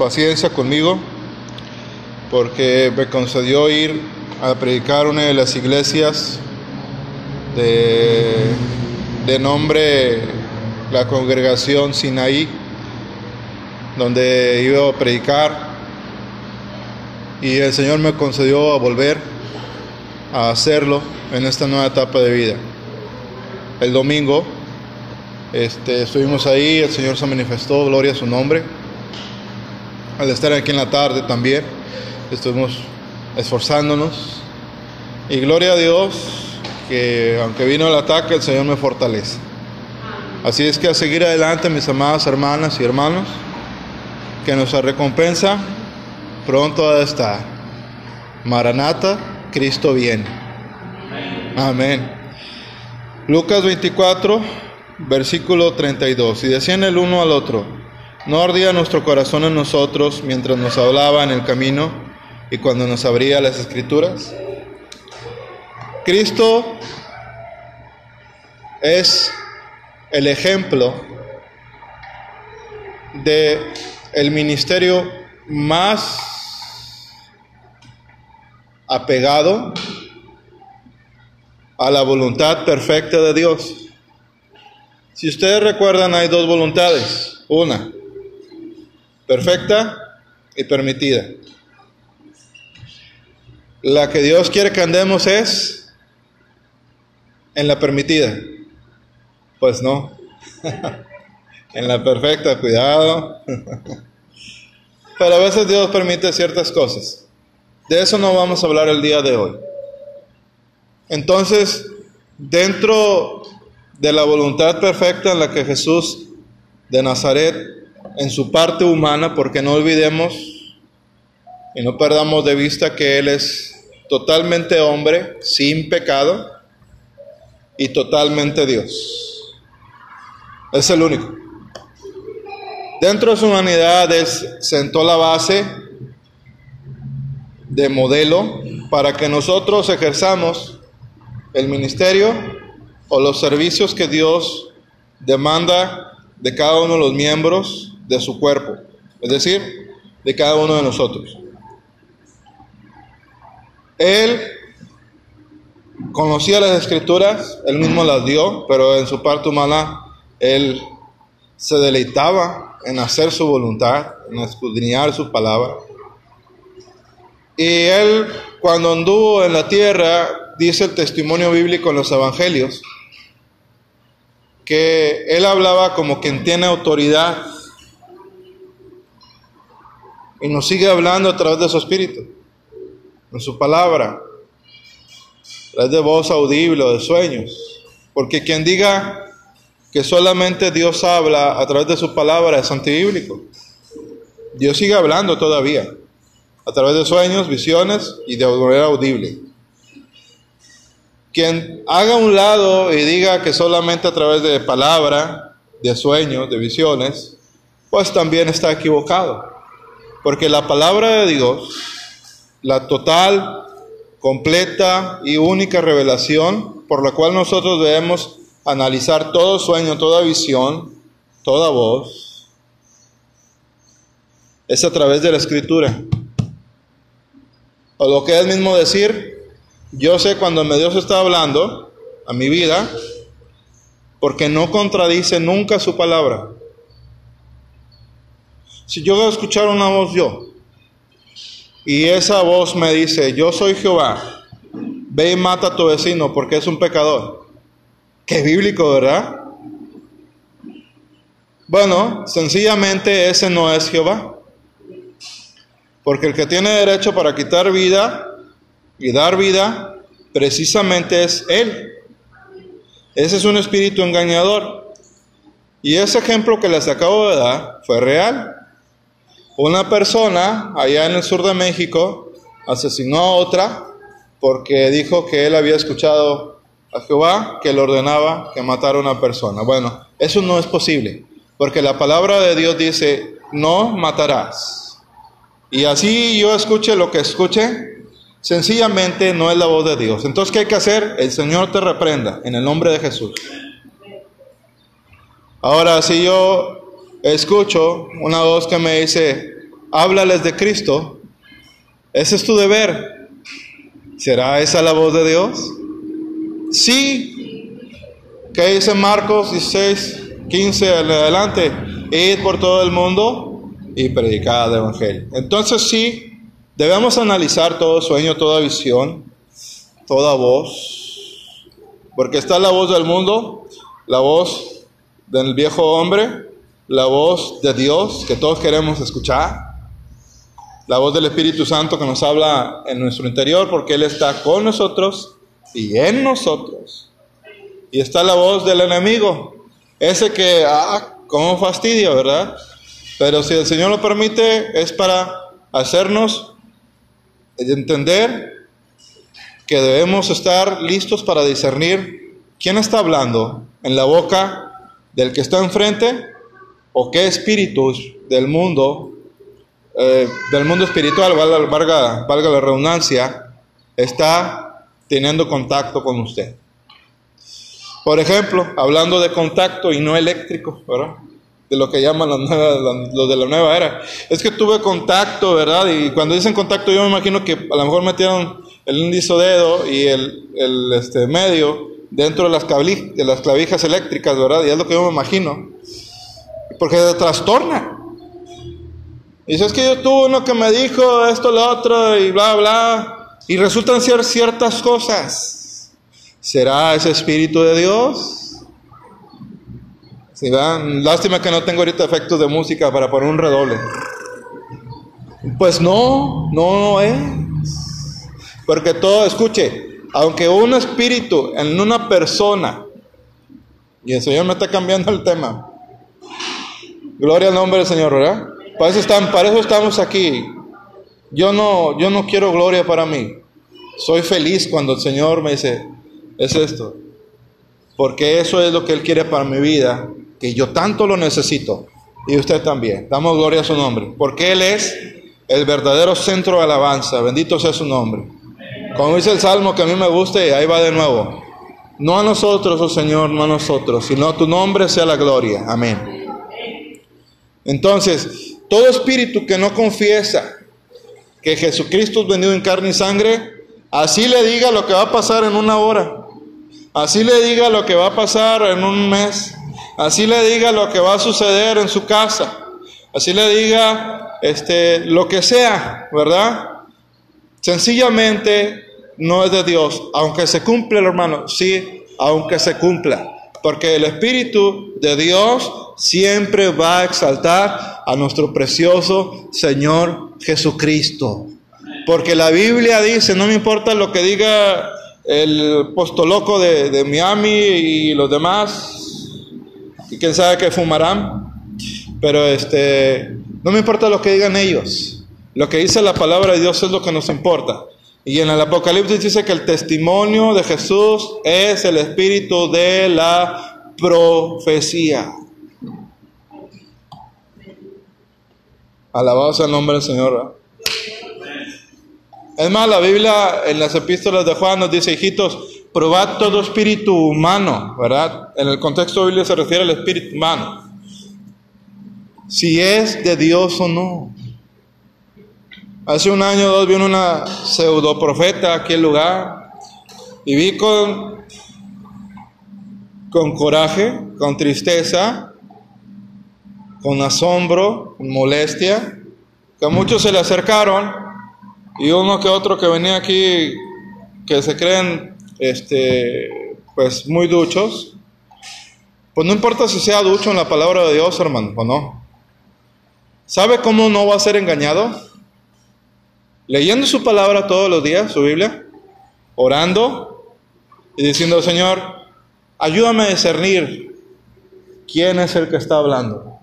paciencia conmigo porque me concedió ir a predicar una de las iglesias de, de nombre la congregación Sinaí, donde iba a predicar y el Señor me concedió a volver a hacerlo en esta nueva etapa de vida. El domingo este, estuvimos ahí, el Señor se manifestó, gloria a su nombre. Al estar aquí en la tarde también, estuvimos esforzándonos. Y gloria a Dios que aunque vino el ataque, el Señor me fortalece. Así es que a seguir adelante, mis amadas hermanas y hermanos, que nuestra recompensa pronto ha de estar. Maranata, Cristo viene. Amén. Lucas 24, versículo 32. Y decían el uno al otro, no ardía nuestro corazón en nosotros mientras nos hablaba en el camino y cuando nos abría las escrituras. Cristo es el ejemplo de el ministerio más apegado a la voluntad perfecta de Dios. Si ustedes recuerdan, hay dos voluntades. Una, perfecta y permitida. La que Dios quiere que andemos es en la permitida. Pues no. en la perfecta, cuidado. Pero a veces Dios permite ciertas cosas. De eso no vamos a hablar el día de hoy. Entonces, dentro de la voluntad perfecta en la que Jesús de Nazaret, en su parte humana, porque no olvidemos y no perdamos de vista que Él es totalmente hombre, sin pecado, y totalmente Dios. Es el único. Dentro de su humanidad Él sentó la base de modelo para que nosotros ejerzamos el ministerio o los servicios que Dios demanda de cada uno de los miembros de su cuerpo, es decir, de cada uno de nosotros. Él conocía las escrituras, él mismo las dio, pero en su parte humana él se deleitaba en hacer su voluntad, en escudriñar su palabra. Y él, cuando anduvo en la tierra, dice el testimonio bíblico en los evangelios, que él hablaba como quien tiene autoridad y nos sigue hablando a través de su espíritu, en su palabra, a través de voz audible o de sueños. Porque quien diga que solamente Dios habla a través de su palabra es antibíblico. Dios sigue hablando todavía, a través de sueños, visiones y de manera audible. Quien haga un lado y diga que solamente a través de palabra, de sueños, de visiones, pues también está equivocado. Porque la palabra de Dios, la total, completa y única revelación por la cual nosotros debemos analizar todo sueño, toda visión, toda voz, es a través de la escritura. O lo que es mismo decir, yo sé cuando Dios está hablando a mi vida, porque no contradice nunca su palabra. Si yo escuchar una voz yo, y esa voz me dice, yo soy Jehová, ve y mata a tu vecino porque es un pecador. Qué bíblico, ¿verdad? Bueno, sencillamente ese no es Jehová. Porque el que tiene derecho para quitar vida y dar vida, precisamente es Él. Ese es un espíritu engañador. Y ese ejemplo que les acabo de dar fue real. Una persona allá en el sur de México asesinó a otra porque dijo que él había escuchado a Jehová que le ordenaba que matara a una persona. Bueno, eso no es posible, porque la palabra de Dios dice, no matarás. Y así yo escuche lo que escuche, Sencillamente no es la voz de Dios. Entonces, ¿qué hay que hacer? El Señor te reprenda en el nombre de Jesús. Ahora, si yo escucho una voz que me dice, háblales de Cristo. Ese es tu deber. ¿Será esa la voz de Dios? Sí. ¿Qué dice Marcos 16, 15 adelante? Id por todo el mundo y predicad el Evangelio. Entonces sí, debemos analizar todo sueño, toda visión, toda voz. Porque está la voz del mundo, la voz del viejo hombre, la voz de Dios que todos queremos escuchar, la voz del Espíritu Santo que nos habla en nuestro interior porque Él está con nosotros y en nosotros. Y está la voz del enemigo, ese que, ah, como fastidio, ¿verdad? Pero si el Señor lo permite, es para hacernos entender que debemos estar listos para discernir quién está hablando en la boca del que está enfrente o qué espíritus del mundo, eh, del mundo espiritual, valga, valga la redundancia, está teniendo contacto con usted. Por ejemplo, hablando de contacto y no eléctrico, ¿verdad? De lo que llaman los lo de la nueva era. Es que tuve contacto, ¿verdad? Y cuando dicen contacto, yo me imagino que a lo mejor metieron el índice dedo y el, el este, medio dentro de las, de las clavijas eléctricas, ¿verdad? Y es lo que yo me imagino porque se trastorna. Y dice, es que yo tuve uno que me dijo esto, lo otro, y bla, bla, y resultan ser ciertas cosas. ¿Será ese Espíritu de Dios? Dan, lástima que no tengo ahorita efectos de música para poner un redoble. Pues no, no es. Porque todo, escuche, aunque un espíritu en una persona, y el Señor me está cambiando el tema, Gloria al nombre del Señor, ¿verdad? Para eso, están, para eso estamos aquí. Yo no, yo no quiero gloria para mí. Soy feliz cuando el Señor me dice, es esto. Porque eso es lo que Él quiere para mi vida, que yo tanto lo necesito. Y usted también. Damos gloria a su nombre. Porque Él es el verdadero centro de alabanza. Bendito sea su nombre. Como dice el Salmo que a mí me gusta y ahí va de nuevo. No a nosotros, oh Señor, no a nosotros, sino a tu nombre sea la gloria. Amén. Entonces, todo espíritu que no confiesa que Jesucristo es venido en carne y sangre, así le diga lo que va a pasar en una hora, así le diga lo que va a pasar en un mes, así le diga lo que va a suceder en su casa, así le diga este, lo que sea, ¿verdad? Sencillamente no es de Dios, aunque se cumpla, hermano, sí, aunque se cumpla. Porque el Espíritu de Dios siempre va a exaltar a nuestro precioso Señor Jesucristo. Porque la Biblia dice, no me importa lo que diga el postoloco de, de Miami y los demás, y quién sabe que fumarán, pero este, no me importa lo que digan ellos. Lo que dice la palabra de Dios es lo que nos importa. Y en el Apocalipsis dice que el testimonio de Jesús es el espíritu de la profecía. Alabado sea el nombre del Señor. Es más, la Biblia en las epístolas de Juan nos dice, hijitos, probad todo espíritu humano, ¿verdad? En el contexto Biblia se refiere al espíritu humano. Si es de Dios o no. Hace un año o dos vino una pseudo profeta aquí el lugar y vi con, con coraje, con tristeza, con asombro, con molestia, que a muchos se le acercaron y uno que otro que venía aquí que se creen este pues muy duchos, pues no importa si sea ducho en la palabra de Dios, hermano, o no. ¿Sabe cómo no va a ser engañado? Leyendo su palabra todos los días, su Biblia, orando y diciendo, Señor, ayúdame a discernir quién es el que está hablando.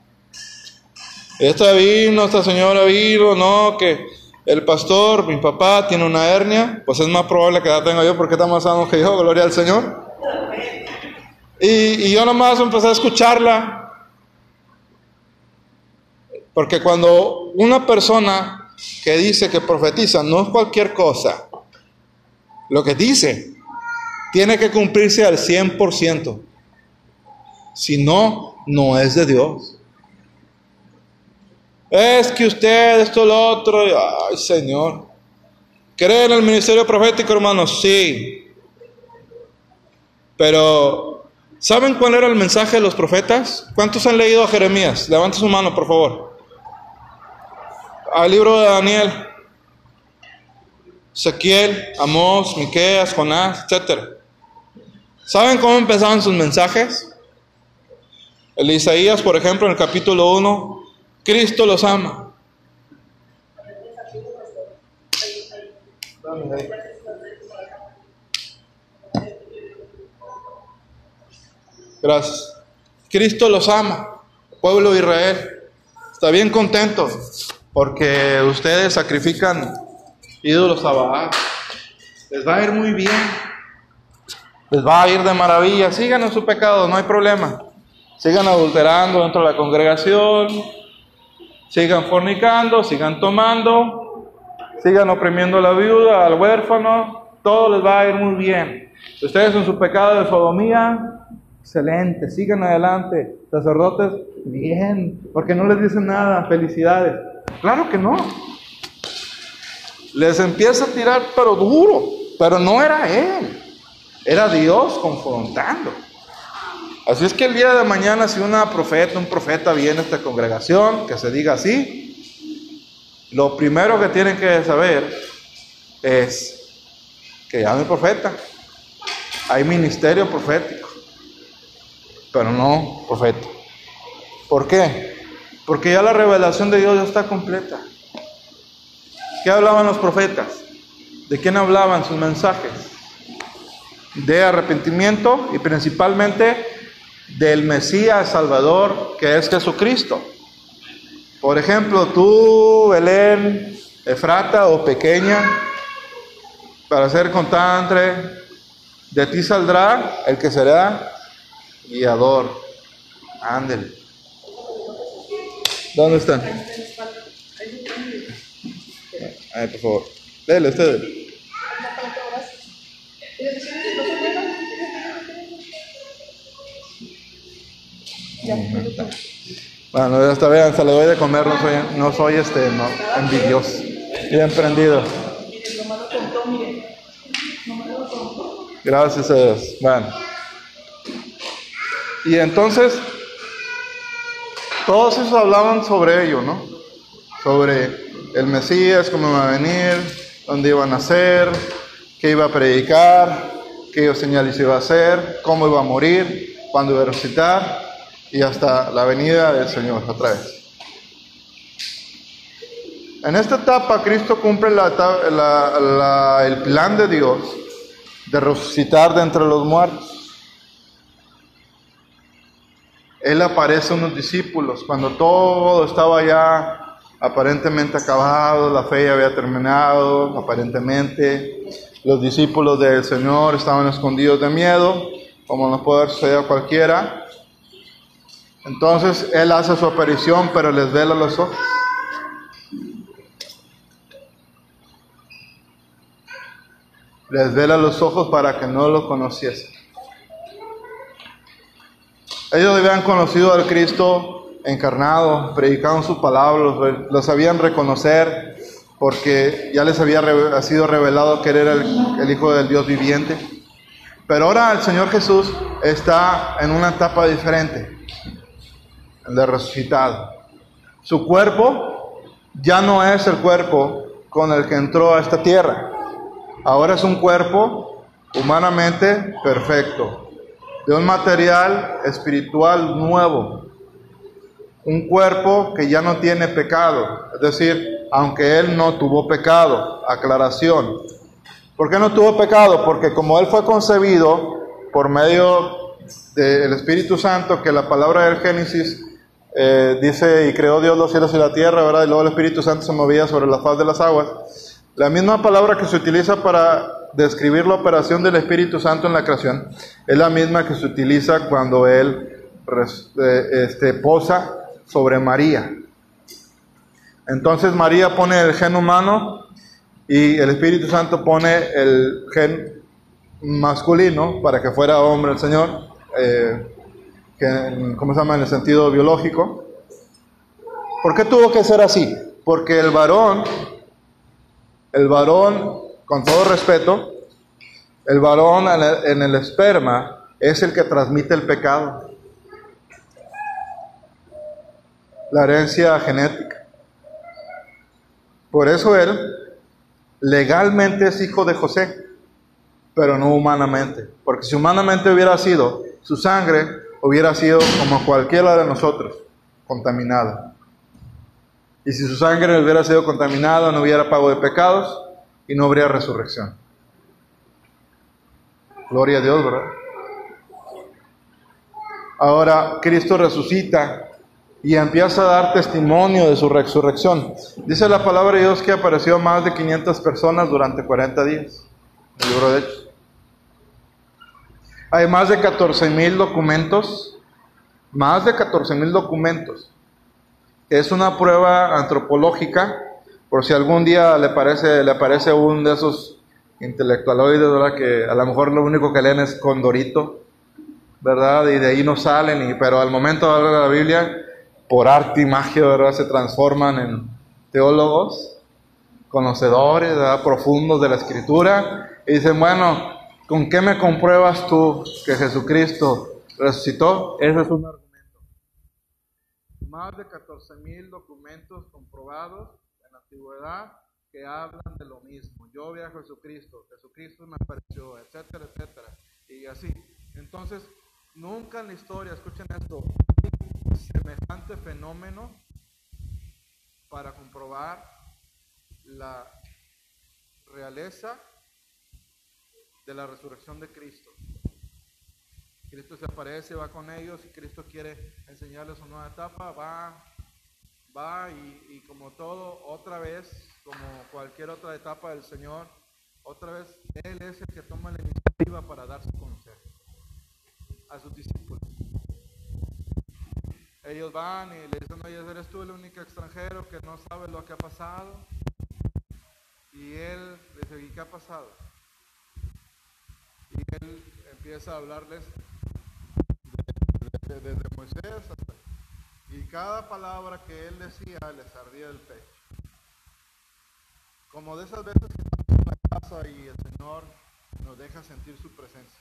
Esta vino, esta señora vino, no, que el pastor, mi papá, tiene una hernia, pues es más probable que la tenga yo porque está más sano que yo, gloria al Señor. Y, y yo nomás empecé a escucharla. Porque cuando una persona que dice que profetiza no es cualquier cosa. Lo que dice tiene que cumplirse al 100%. Si no, no es de Dios. Es que usted, esto, lo otro, ay Señor. ¿Cree en el ministerio profético, hermanos? Sí. Pero, ¿saben cuál era el mensaje de los profetas? ¿Cuántos han leído a Jeremías? Levante su mano, por favor. Al libro de Daniel. Ezequiel, Amós, Miqueas, Jonás, etc. ¿Saben cómo empezaban sus mensajes? El Isaías, por ejemplo, en el capítulo 1, Cristo los ama. Gracias. Cristo los ama, pueblo de Israel. Está bien contento porque ustedes sacrifican ídolos a Baal. Les va a ir muy bien. Les va a ir de maravilla. Sigan en su pecado, no hay problema. Sigan adulterando dentro de la congregación. Sigan fornicando, sigan tomando. Sigan oprimiendo a la viuda, al huérfano. Todo les va a ir muy bien. Ustedes en su pecado de sodomía, excelente. Sigan adelante. Sacerdotes, bien. Porque no les dicen nada. Felicidades. Claro que no. Les empieza a tirar, pero duro. Pero no era él. Era Dios confrontando. Así es que el día de mañana, si una profeta, un profeta viene a esta congregación, que se diga así, lo primero que tienen que saber es que ya no hay profeta. Hay ministerio profético, pero no profeta. ¿Por qué? Porque ya la revelación de Dios ya está completa. ¿Qué hablaban los profetas? ¿De quién hablaban sus mensajes? De arrepentimiento y principalmente del Mesías Salvador que es Jesucristo. Por ejemplo, tú, Belén, Efrata o pequeña, para ser constante, de ti saldrá el que será guiador. Ándele. ¿Dónde están? Ay, por favor. Dele, usted. Bueno, esta vez se le doy de comer, no soy, no soy este, no, envidioso. Bien prendido. Gracias a Dios. Bueno. Y entonces, todos esos hablaban sobre ello, ¿no? Sobre el Mesías, cómo iba a venir, dónde iba a nacer, qué iba a predicar, qué señales iba a hacer, cómo iba a morir, cuándo iba a resucitar y hasta la venida del Señor otra vez. En esta etapa Cristo cumple el plan de Dios de resucitar de entre los muertos. Él aparece a unos discípulos cuando todo estaba ya aparentemente acabado, la fe ya había terminado, aparentemente los discípulos del Señor estaban escondidos de miedo, como nos puede suceder a cualquiera. Entonces Él hace su aparición, pero les vela los ojos. Les vela los ojos para que no lo conociesen. Ellos habían conocido al Cristo encarnado, predicaban su palabra, los, sabían reconocer porque ya les había sido revelado que Él era el, el Hijo del Dios viviente. Pero ahora el Señor Jesús está en una etapa diferente el de resucitado. Su cuerpo ya no es el cuerpo con el que entró a esta tierra. Ahora es un cuerpo humanamente perfecto, de un material espiritual nuevo. Un cuerpo que ya no tiene pecado, es decir, aunque él no tuvo pecado, aclaración. ¿Por qué no tuvo pecado? Porque como él fue concebido por medio del Espíritu Santo, que la palabra del Génesis eh, dice, y creó Dios los cielos y la tierra, ¿verdad? Y luego el Espíritu Santo se movía sobre la faz de las aguas. La misma palabra que se utiliza para describir la operación del Espíritu Santo en la creación es la misma que se utiliza cuando Él eh, este, posa sobre María. Entonces María pone el gen humano y el Espíritu Santo pone el gen masculino para que fuera hombre el Señor. Eh, que, ¿cómo se llama? En el sentido biológico. ¿Por qué tuvo que ser así? Porque el varón, el varón, con todo respeto, el varón en el, en el esperma es el que transmite el pecado. La herencia genética. Por eso él legalmente es hijo de José, pero no humanamente. Porque si humanamente hubiera sido, su sangre hubiera sido como cualquiera de nosotros, contaminada. Y si su sangre hubiera sido contaminada, no hubiera pago de pecados y no habría resurrección. Gloria a Dios, ¿verdad? Ahora Cristo resucita y empieza a dar testimonio de su resurrección. Dice la palabra de Dios que apareció a más de 500 personas durante 40 días. El libro de Hechos. Hay más de 14 mil documentos, más de 14 mil documentos. Es una prueba antropológica, por si algún día le parece, le aparece un de esos intelectualoides, ¿verdad? Que a lo mejor lo único que leen es Condorito, ¿verdad? Y de ahí no salen, pero al momento de hablar de la Biblia, por arte y magia, ¿verdad? Se transforman en teólogos, conocedores, profundos de la escritura, y dicen, bueno, ¿con qué me compruebas tú que Jesucristo resucitó? Ese es un argumento. Más de 14 mil documentos comprobados antigüedad que hablan de lo mismo. Yo vi a Jesucristo, Jesucristo me apareció, etcétera, etcétera. Y así. Entonces, nunca en la historia, escuchen esto, semejante fenómeno para comprobar la realeza de la resurrección de Cristo. Cristo se aparece, va con ellos y Cristo quiere enseñarles una nueva etapa, va, va y, como todo, otra vez, como cualquier otra etapa del Señor, otra vez Él es el que toma la iniciativa para darse a conocer a sus discípulos. Ellos van y le dicen, oye, eres tú el único extranjero que no sabe lo que ha pasado. Y él dice, ¿y qué ha pasado? Y él empieza a hablarles desde, Moisés. Y cada palabra que él decía les ardía el pecho. Como de esas veces que estamos en la casa y el Señor nos deja sentir su presencia.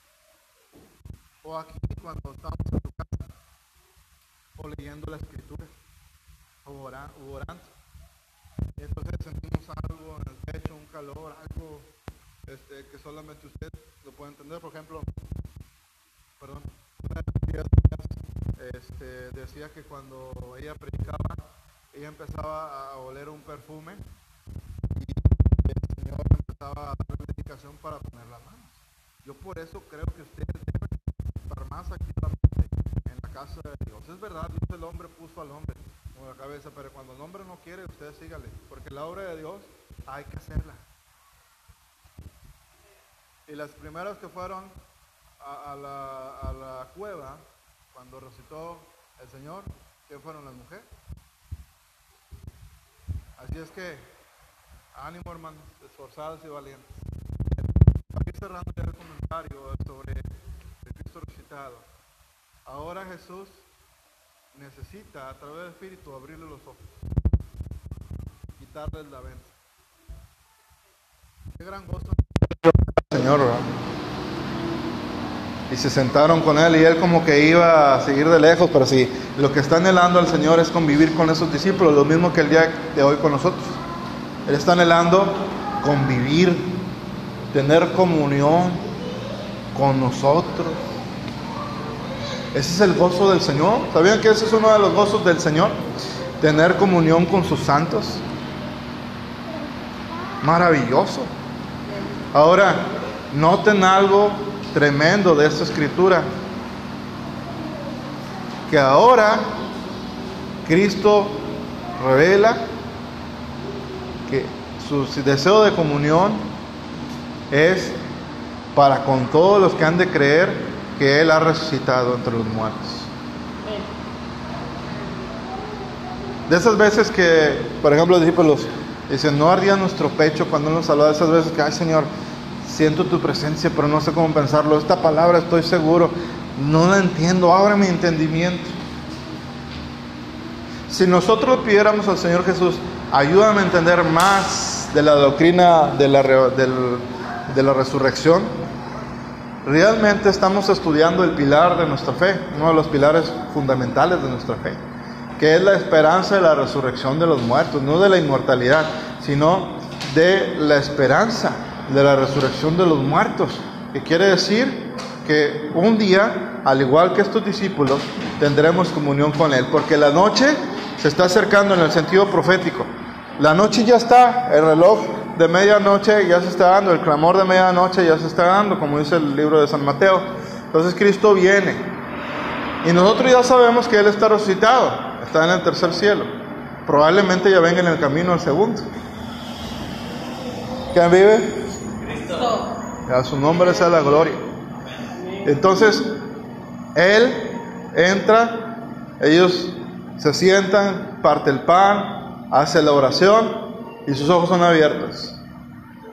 O aquí cuando estamos en tu casa o leyendo la escritura o orando. Y entonces sentimos algo en el pecho, un calor, algo este, que solamente usted lo puede entender. Por ejemplo, perdón, este, decía que cuando ella predicaba, ella empezaba a oler un perfume y el Señor empezaba a dar indicación para poner las manos. Yo por eso creo que usted debe estar más activamente en la casa de Dios. Es verdad, Dios el hombre puso al hombre como la cabeza, pero cuando el hombre no quiere, usted sígale, porque la obra de Dios hay que hacerla. Y las primeras que fueron a la, cueva, cuando recitó el Señor, ¿qué fueron las mujeres? Así es que, ánimo hermanos, esforzados y valientes. Ir cerrando ya el comentario sobre el Cristo resucitado. Ahora Jesús necesita a través del Espíritu abrirle los ojos, quitarles la venta. Qué gran gozo. Señor, ¿verdad? Y se sentaron con él y él como que iba a seguir de lejos, pero si lo que está anhelando al Señor es convivir con esos discípulos, lo mismo que el día de hoy con nosotros. Él está anhelando convivir, tener comunión con nosotros. Ese es el gozo del Señor. ¿Sabían que ese es uno de los gozos del Señor? Tener comunión con sus santos. Maravilloso. Ahora, noten algo tremendo de esta escritura. Que ahora Cristo revela que su deseo de comunión es para con todos los que han de creer que Él ha resucitado entre los muertos. De esas veces que, por ejemplo, los dicen, no ardía nuestro pecho cuando Él nos habló, de esas veces que, ay Señor, siento tu presencia, pero no sé cómo pensarlo. Esta palabra estoy seguro, no la entiendo, abre mi entendimiento. Si nosotros pidiéramos al Señor Jesús, ayúdame a entender más de la doctrina de la, de la resurrección, realmente estamos estudiando el pilar de nuestra fe, uno de los pilares fundamentales de nuestra fe, que es la esperanza de la resurrección de los muertos, no de la inmortalidad, sino de la esperanza de la resurrección de los muertos, que quiere decir que un día, al igual que estos discípulos, tendremos comunión con Él, porque la noche se está acercando en el sentido profético. La noche ya está, el reloj de medianoche ya se está dando, el clamor de medianoche ya se está dando, como dice el libro de San Mateo. Entonces Cristo viene. Y nosotros ya sabemos que Él está resucitado, está en el tercer cielo. Probablemente ya venga en el camino al segundo. ¿Quién vive? A su nombre sea la gloria. Entonces, Él entra, ellos se sientan, parte el pan, hace la oración y sus ojos son abiertos.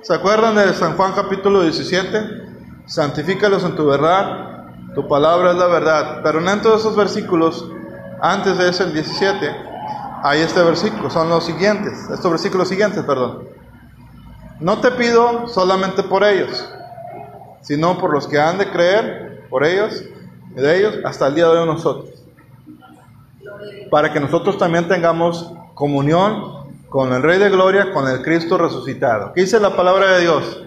¿Se acuerdan de San Juan capítulo 17? Santifícalos en tu verdad, tu palabra es la verdad. Pero en todos esos versículos, antes de ese, el 17, hay este versículo, son los siguientes, estos versículos siguientes, perdón. No te pido solamente por ellos, sino por los que han de creer, por ellos y de ellos, hasta el día de hoy nosotros. Para que nosotros también tengamos comunión con el Rey de Gloria, con el Cristo resucitado. ¿Qué dice la palabra de Dios?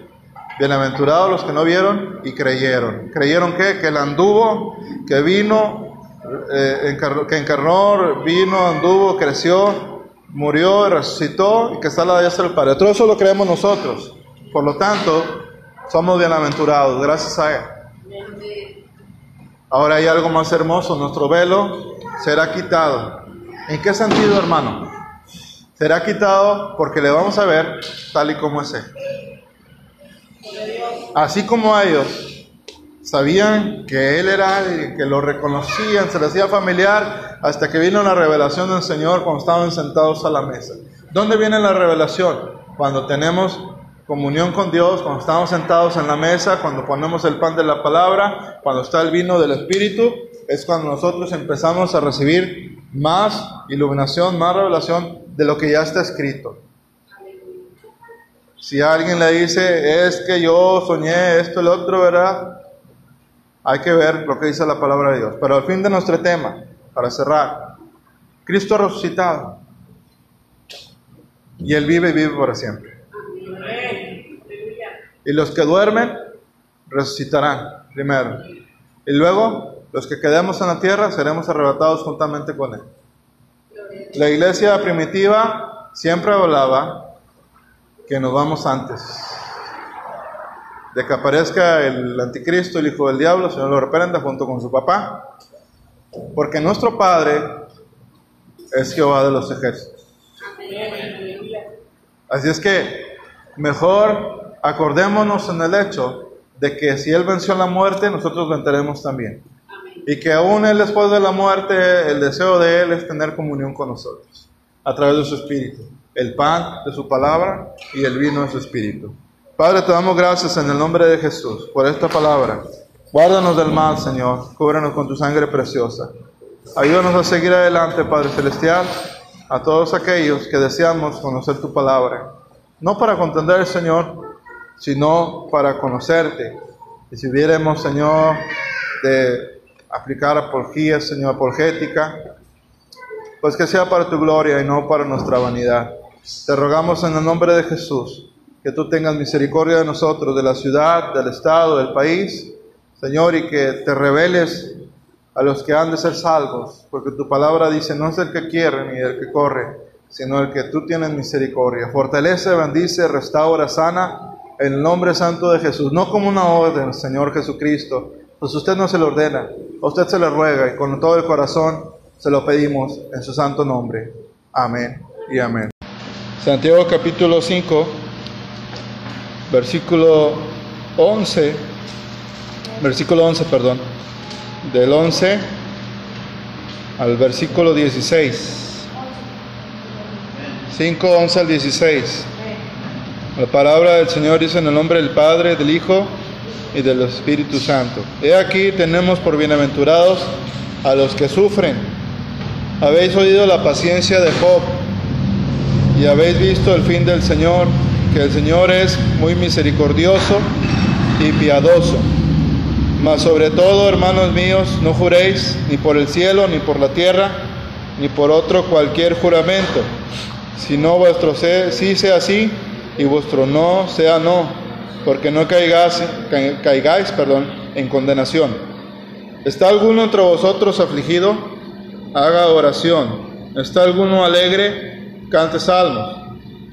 Bienaventurados los que no vieron y creyeron. ¿Creyeron qué? Que Él anduvo, que vino, eh, que encarnó, vino, anduvo, creció, murió, resucitó y que está a la diestra del Padre. Todo eso lo creemos nosotros. Por lo tanto, somos bienaventurados, gracias a Él. Ahora hay algo más hermoso, nuestro velo será quitado. ¿En qué sentido, hermano? será quitado porque le vamos a ver tal y como es Él. Así como ellos sabían que Él era alguien, que lo reconocían, se les hacía familiar, hasta que vino la revelación del Señor cuando estaban sentados a la mesa. ¿Dónde viene la revelación? Cuando tenemos comunión con Dios, cuando estamos sentados en la mesa, cuando ponemos el pan de la palabra, cuando está el vino del Espíritu, es cuando nosotros empezamos a recibir más iluminación, más revelación de lo que ya está escrito. Si alguien le dice, es que yo soñé esto, el otro, ¿verdad? Hay que ver lo que dice la palabra de Dios. Pero al fin de nuestro tema, para cerrar, Cristo resucitado. Y Él vive y vive para siempre. Y los que duermen resucitarán primero. Y luego los que quedemos en la tierra seremos arrebatados juntamente con Él. La iglesia primitiva siempre hablaba que nos vamos antes de que aparezca el anticristo, el hijo del diablo, Señor lo reprenda junto con su papá, porque nuestro Padre es Jehová de los ejércitos. Así es que mejor acordémonos en el hecho de que si Él venció la muerte, nosotros venceremos también. Y que aún Él después de la muerte, el deseo de Él es tener comunión con nosotros, a través de su Espíritu, el pan de su palabra y el vino de su Espíritu. Padre, te damos gracias en el nombre de Jesús por esta palabra. Guárdanos del mal, Señor, cúbranos con tu sangre preciosa. Ayúdanos a seguir adelante, Padre Celestial, a todos aquellos que deseamos conocer tu palabra. No para contender, Señor, sino para conocerte. Y si viéramos, Señor, de aplicar apología, Señor, apologética, pues que sea para tu gloria y no para nuestra vanidad. Te rogamos en el nombre de Jesús que tú tengas misericordia de nosotros, de la ciudad, del estado, del país, Señor, y que te reveles a los que han de ser salvos, porque tu palabra dice, no es el que quiere ni el que corre, sino el que tú tienes misericordia. Fortalece, bendice, restaura, sana, en el nombre santo de Jesús, no como una orden, Señor Jesucristo, pues usted no se lo ordena, usted se le ruega y con todo el corazón se lo pedimos en su santo nombre. Amén y amén. Santiago capítulo 5, versículo 11, versículo 11, perdón, del 11 al versículo 16. 5, 11 al 16. La palabra del Señor dice en el nombre del Padre, del Hijo y del Espíritu Santo. He aquí tenemos por bienaventurados a los que sufren. Habéis oído la paciencia de Job y habéis visto el fin del Señor, el Señor es muy misericordioso y piadoso. Mas sobre todo, hermanos míos, no juréis ni por el cielo, ni por la tierra, ni por otro cualquier juramento, sino vuestro sí sea sí y vuestro no sea no, porque no caigáis, en condenación. ¿Está alguno entre vosotros afligido? Haga oración. ¿Está alguno alegre? Cante salmos.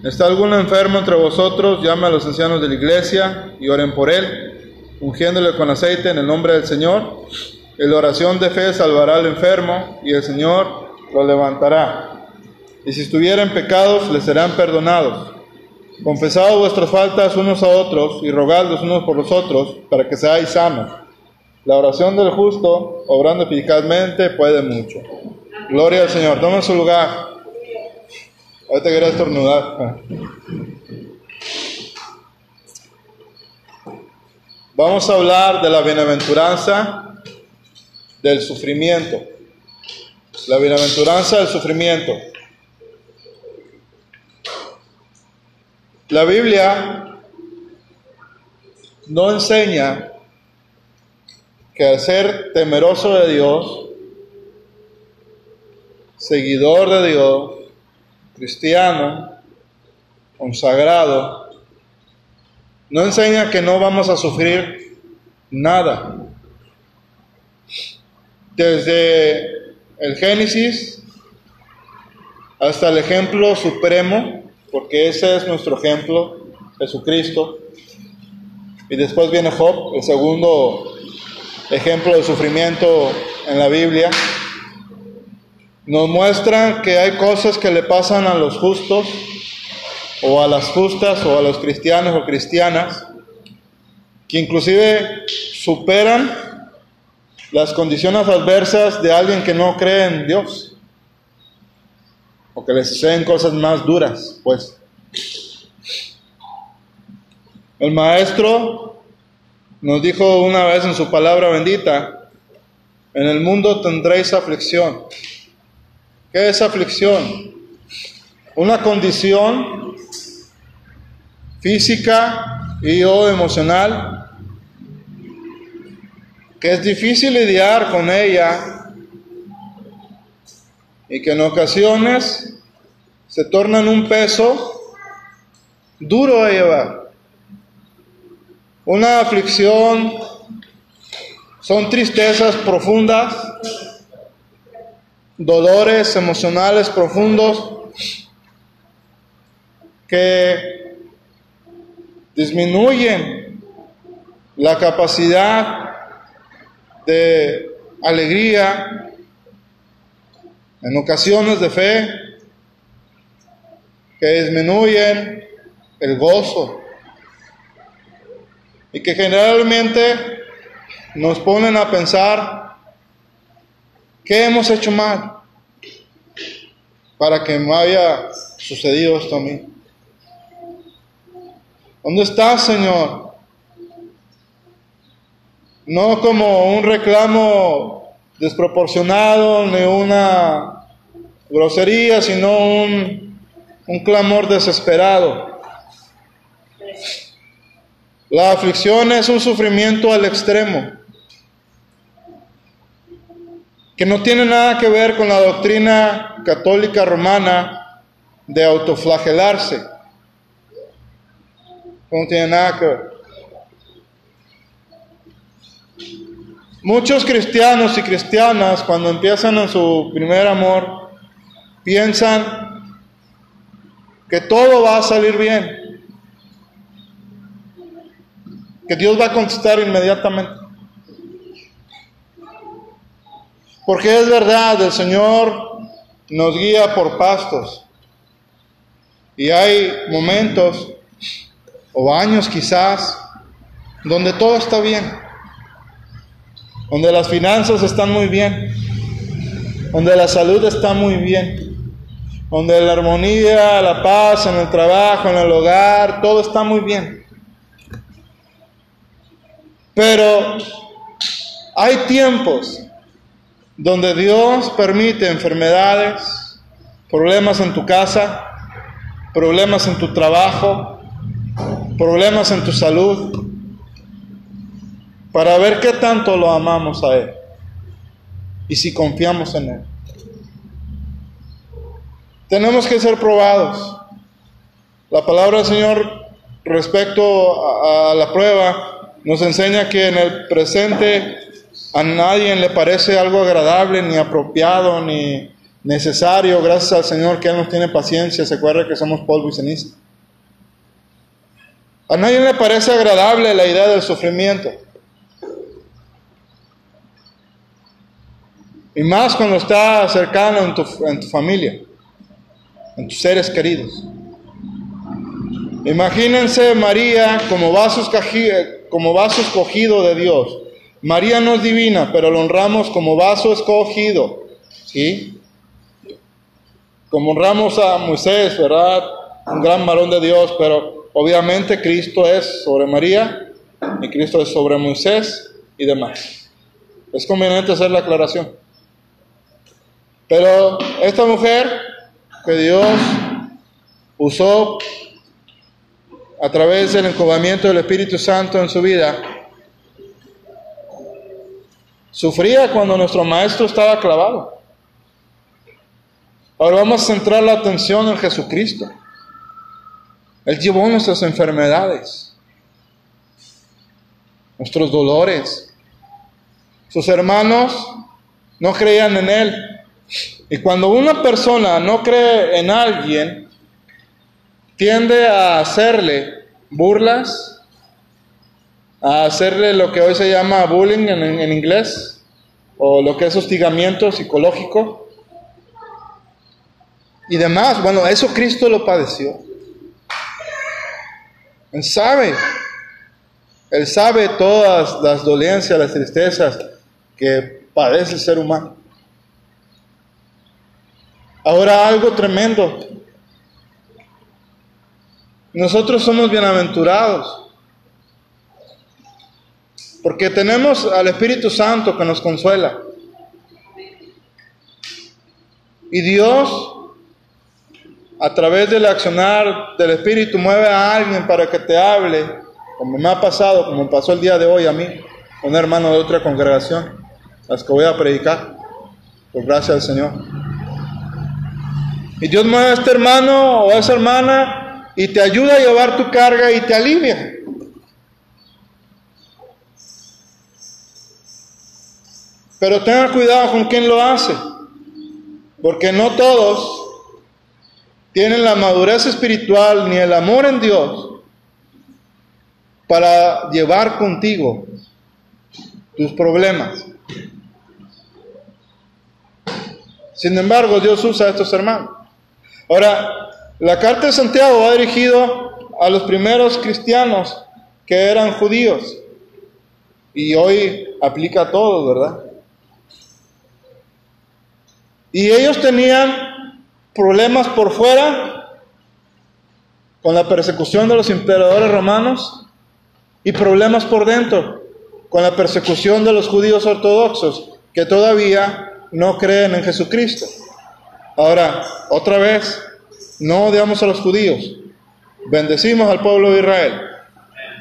¿Está alguno enfermo entre vosotros? Llame a los ancianos de la iglesia y oren por él, ungiéndole con aceite en el nombre del Señor. La oración de fe salvará al enfermo y el Señor lo levantará. Y si estuviera pecados, le serán perdonados. Confesad vuestras faltas unos a otros y rogad los unos por los otros para que seáis sanos. La oración del justo, obrando eficazmente, puede mucho. Gloria al Señor. Toma su lugar. Ahorita quería estornudar. Vamos a hablar de la bienaventuranza del sufrimiento. La bienaventuranza del sufrimiento. La Biblia no enseña que al ser temeroso de Dios, seguidor de Dios, cristiano, consagrado, no enseña que no vamos a sufrir nada. Desde el Génesis hasta el ejemplo supremo, porque ese es nuestro ejemplo, Jesucristo. Y después viene Job, el segundo ejemplo de sufrimiento en la Biblia. Nos muestra que hay cosas que le pasan a los justos, o a las justas, o a los cristianos o cristianas, que inclusive superan las condiciones adversas de alguien que no cree en Dios. O que les suceden cosas más duras, pues. El maestro nos dijo una vez en su palabra bendita, en el mundo tendréis aflicción. ¿Qué es aflicción? Una condición física y o emocional que es difícil lidiar con ella y que en ocasiones se tornan un peso duro a llevar. Una aflicción son tristezas profundas, dolores emocionales profundos que disminuyen la capacidad de alegría, en ocasiones de fe, que disminuyen el gozo y que generalmente nos ponen a pensar qué hemos hecho mal para que me haya sucedido esto a mí. ¿Dónde estás, Señor? no como un reclamo desproporcionado ni una grosería, sino un, un clamor desesperado. La aflicción es un sufrimiento al extremo, que no tiene nada que ver con la doctrina católica romana de autoflagelarse. No tiene nada que ver. Muchos cristianos y cristianas cuando empiezan en su primer amor piensan que todo va a salir bien, que Dios va a contestar inmediatamente. Porque es verdad, el Señor nos guía por pastos y hay momentos o años quizás donde todo está bien donde las finanzas están muy bien, donde la salud está muy bien, donde la armonía, la paz en el trabajo, en el hogar, todo está muy bien. Pero hay tiempos donde Dios permite enfermedades, problemas en tu casa, problemas en tu trabajo, problemas en tu salud, para ver qué tanto lo amamos a Él y si confiamos en Él. Tenemos que ser probados. La palabra del Señor respecto a, la prueba nos enseña que en el presente a nadie le parece algo agradable, ni apropiado, ni necesario. Gracias al Señor que Él nos tiene paciencia. Se acuerda que somos polvo y ceniza. A nadie le parece agradable la idea del sufrimiento. Y más cuando está cercano en tu, familia, en tus seres queridos. Imagínense María como vaso, como vaso escogido de Dios. María no es divina, pero lo honramos como vaso escogido. ¿Sí? Como honramos a Moisés, ¿verdad? Un gran varón de Dios, pero obviamente Cristo es sobre María y Cristo es sobre Moisés y demás. Es conveniente hacer la aclaración. Pero esta mujer que Dios usó a través del encobamiento del Espíritu Santo en su vida, sufría cuando nuestro maestro estaba clavado. Ahora vamos a centrar la atención en Jesucristo. Él llevó nuestras enfermedades, nuestros dolores. Sus hermanos no creían en Él. Y cuando una persona no cree en alguien, tiende a hacerle burlas, a hacerle lo que hoy se llama bullying en, inglés, o lo que es hostigamiento psicológico y demás. Bueno, eso Cristo lo padeció. Él sabe, Él sabe todas las dolencias, las tristezas que padece el ser humano. Ahora algo tremendo. Nosotros somos bienaventurados. Porque tenemos al Espíritu Santo que nos consuela. Y Dios, a través del accionar del Espíritu, mueve a alguien para que te hable, como me ha pasado, como pasó el día de hoy a mí, un hermano de otra congregación, las que voy a predicar, por gracia del Señor. Y Dios mueve a este hermano o a esa hermana y te ayuda a llevar tu carga y te alivia. Pero tenga cuidado con quién lo hace, porque no todos tienen la madurez espiritual ni el amor en Dios para llevar contigo tus problemas. Sin embargo, Dios usa a estos hermanos. Ahora, la carta de Santiago va dirigido a los primeros cristianos que eran judíos y hoy aplica a todos, ¿verdad? Y ellos tenían problemas por fuera con la persecución de los emperadores romanos y problemas por dentro con la persecución de los judíos ortodoxos que todavía no creen en Jesucristo. Ahora, otra vez, no odiamos a los judíos, bendecimos al pueblo de Israel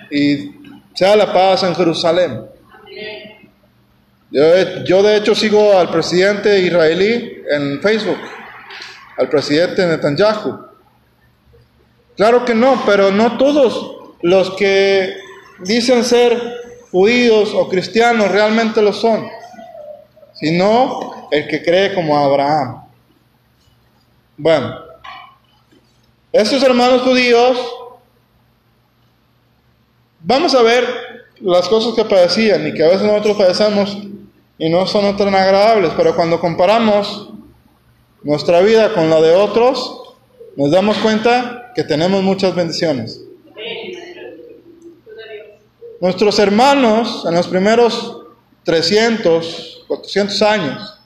y sea la paz en Jerusalén. Yo, de hecho sigo al presidente israelí en Facebook, al presidente Netanyahu. Claro que no, pero no todos los que dicen ser judíos o cristianos realmente lo son, sino el que cree como Abraham. Bueno, estos hermanos judíos, vamos a ver las cosas que padecían y que a veces nosotros padecemos y no son tan agradables, pero cuando comparamos nuestra vida con la de otros, nos damos cuenta que tenemos muchas bendiciones. Nuestros hermanos en los primeros 300, 400 años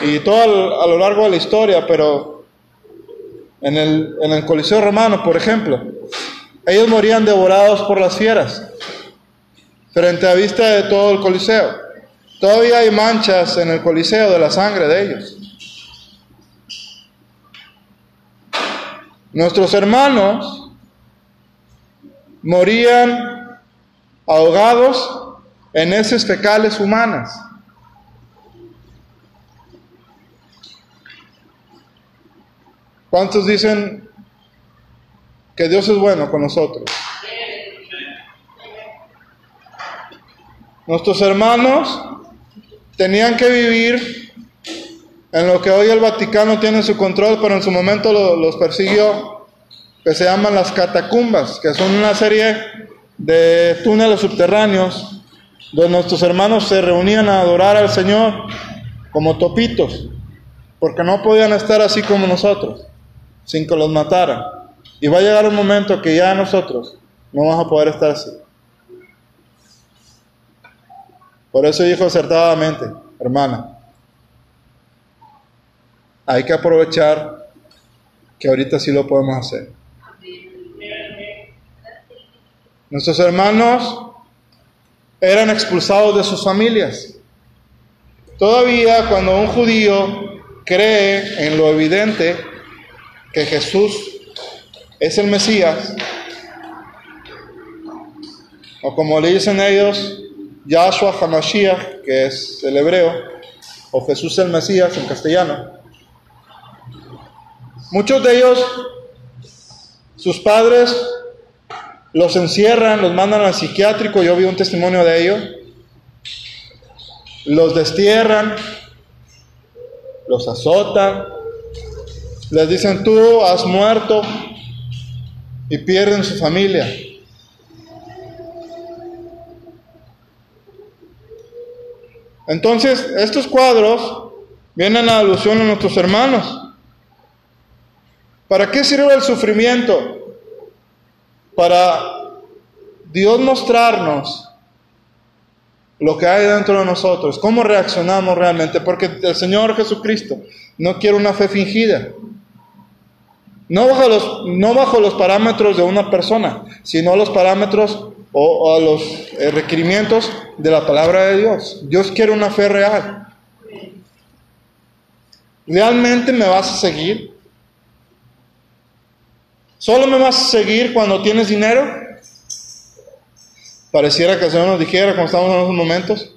y todo a lo largo de la historia, pero en el, en el Coliseo Romano, por ejemplo, ellos morían devorados por las fieras, frente a vista de todo el Coliseo. Todavía hay manchas en el Coliseo de la sangre de ellos. Nuestros hermanos morían ahogados en heces fecales humanas. ¿Cuántos dicen que Dios es bueno con nosotros? Nuestros hermanos tenían que vivir en lo que hoy el Vaticano tiene su control, pero en su momento los persiguió, que se llaman las catacumbas, que son una serie de túneles subterráneos donde nuestros hermanos se reunían a adorar al Señor como topitos, porque no podían estar así como nosotros sin que los mataran. Y va a llegar un momento que ya nosotros no vamos a poder estar así. Por eso dijo acertadamente, hermana, hay que aprovechar que ahorita sí lo podemos hacer. Nuestros hermanos eran expulsados de sus familias. Todavía cuando un judío cree en lo evidente, que Jesús es el Mesías, o como le dicen ellos, Yahshua HaMashiach, que es el hebreo, o Jesús el Mesías en castellano. Muchos de ellos, sus padres los encierran, los mandan al psiquiátrico, yo vi un testimonio de ello, los destierran, los azotan, les dicen, tú has muerto y pierden su familia. Entonces, estos cuadros vienen a alusión a nuestros hermanos. ¿Para qué sirve el sufrimiento? Para Dios mostrarnos lo que hay dentro de nosotros, cómo reaccionamos realmente, porque el Señor Jesucristo no quiere una fe fingida. No bajo los, no bajo los parámetros de una persona, sino los parámetros o, a los eh, requerimientos de la palabra de Dios. Dios quiere una fe real. ¿Realmente me vas a seguir? ¿Solo me vas a seguir cuando tienes dinero? Pareciera que el Señor nos dijera cuando estamos en esos momentos.